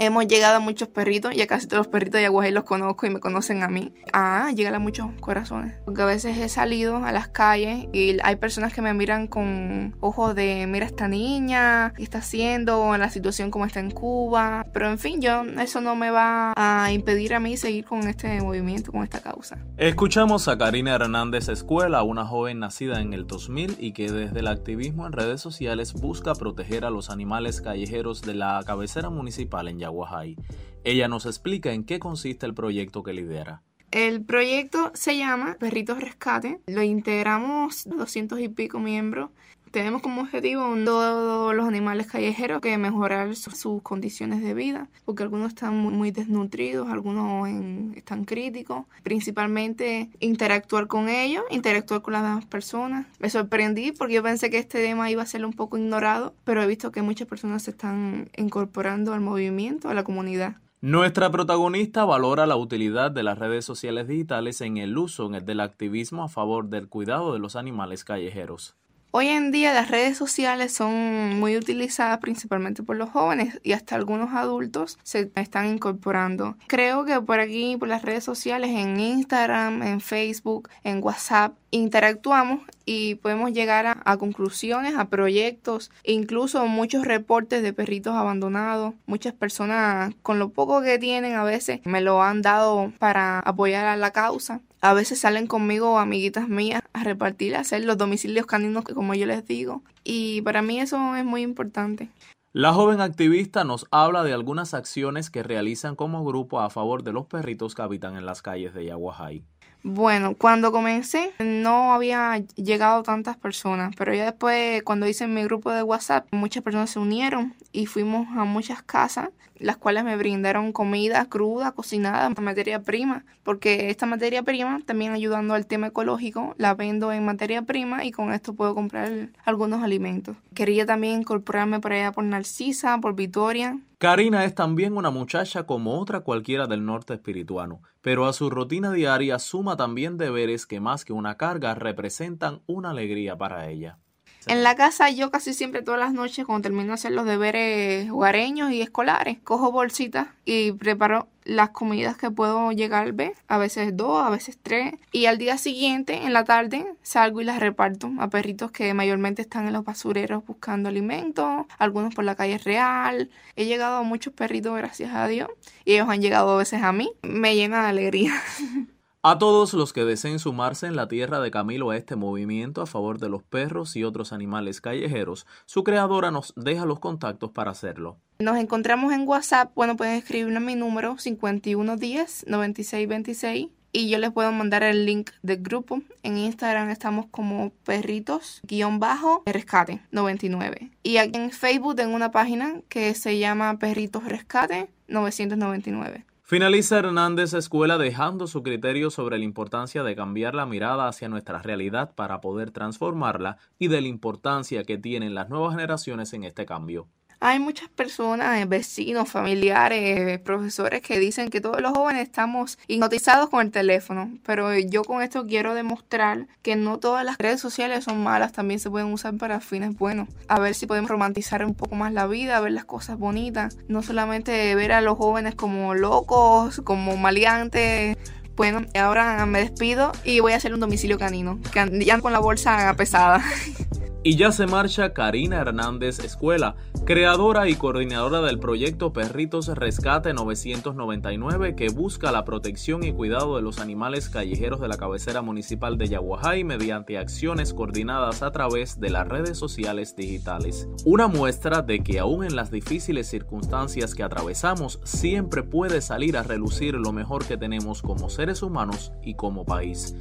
Hemos llegado a muchos perritos y a casi todos los perritos de Yaguajay los conozco y me conocen a mí. Ah, llegan a muchos corazones. Porque a veces he salido a las calles y hay personas que me miran con ojos de mira esta niña, qué está haciendo, la situación como está en Cuba. Pero en fin, yo eso no me va a impedir a mí seguir con este movimiento, con esta causa. Escuchamos a Karina Hernández Escuela, una joven nacida en el 2000 y que desde el activismo en redes sociales busca proteger a los animales callejeros de la cabecera municipal en Ella nos explica en qué consiste el proyecto que lidera. El proyecto se llama Perritos Rescate. Lo integramos 200 y pico miembros. Tenemos como objetivo todos los animales callejeros que mejorar sus condiciones de vida, porque algunos están muy, desnutridos, algunos están críticos. Principalmente interactuar con ellos, interactuar con las demás personas. Me sorprendí porque yo pensé que este tema iba a ser un poco ignorado, pero he visto que muchas personas se están incorporando al movimiento, a la comunidad. Nuestra protagonista valora la utilidad de las redes sociales digitales en el uso del activismo a favor del cuidado de los animales callejeros. Hoy en día las redes sociales son muy utilizadas principalmente por los jóvenes y hasta algunos adultos se están incorporando. Creo que por aquí, por las redes sociales, en Instagram, en Facebook, en WhatsApp, interactuamos y podemos llegar a, conclusiones, a proyectos, incluso muchos reportes de perritos abandonados. Muchas personas con lo poco que tienen a veces me lo han dado para apoyar a la causa. A veces salen conmigo amiguitas mías a repartir, a hacer los domicilios caninos, como yo les digo. Y para mí eso es muy importante. La joven activista nos habla de algunas acciones que realizan como grupo a favor de los perritos que habitan en las calles de Yaguajay. Bueno, cuando comencé no había llegado tantas personas, pero ya después cuando hice mi grupo de WhatsApp, muchas personas se unieron y fuimos a muchas casas, las cuales me brindaron comida cruda, cocinada, materia prima, porque esta materia prima, también ayudando al tema ecológico, la vendo en materia prima y con esto puedo comprar algunos alimentos. Quería también incorporarme por allá por Narcisa, por Vitoria, Karina es también una muchacha como otra cualquiera del norte espirituano, pero a su rutina diaria suma también deberes que más que una carga representan una alegría para ella. En la casa yo casi siempre todas las noches cuando termino de hacer los deberes hogareños y escolares, cojo bolsitas y preparo las comidas que puedo llegar a ver, a veces dos, a veces tres. Y al día siguiente, en la tarde, salgo y las reparto a perritos que mayormente están en los basureros buscando alimentos, algunos por la calle real. He llegado a muchos perritos, gracias a Dios, y ellos han llegado a veces a mí. Me llena de alegría. A todos los que deseen sumarse en la tierra de Camilo a este movimiento a favor de los perros y otros animales callejeros, su creadora nos deja los contactos para hacerlo. Nos encontramos en WhatsApp, bueno, pueden escribirme mi número 5110-9626 y yo les puedo mandar el link del grupo. En Instagram estamos como perritos-rescate 99. Y aquí en Facebook tengo una página que se llama Perritos Rescate 999. Finaliza Hernández Escuela dejando su criterio sobre la importancia de cambiar la mirada hacia nuestra realidad para poder transformarla y de la importancia que tienen las nuevas generaciones en este cambio. Hay muchas personas, vecinos, familiares, profesores que dicen que todos los jóvenes estamos hipnotizados con el teléfono, pero yo con esto quiero demostrar que no todas las redes sociales son malas, también se pueden usar para fines buenos. A ver si podemos romantizar un poco más la vida, ver las cosas bonitas, no solamente ver a los jóvenes como locos, como maleantes. Bueno, ahora me despido y voy a hacer un domicilio canino, que ya con la bolsa pesada. Y ya se marcha Karina Hernández Escuela, creadora y coordinadora del proyecto Perritos Rescate 999 que busca la protección y cuidado de los animales callejeros de la cabecera municipal de Yaguajay mediante acciones coordinadas a través de las redes sociales digitales. Una muestra de que aún en las difíciles circunstancias que atravesamos siempre puede salir a relucir lo mejor que tenemos como seres humanos y como país.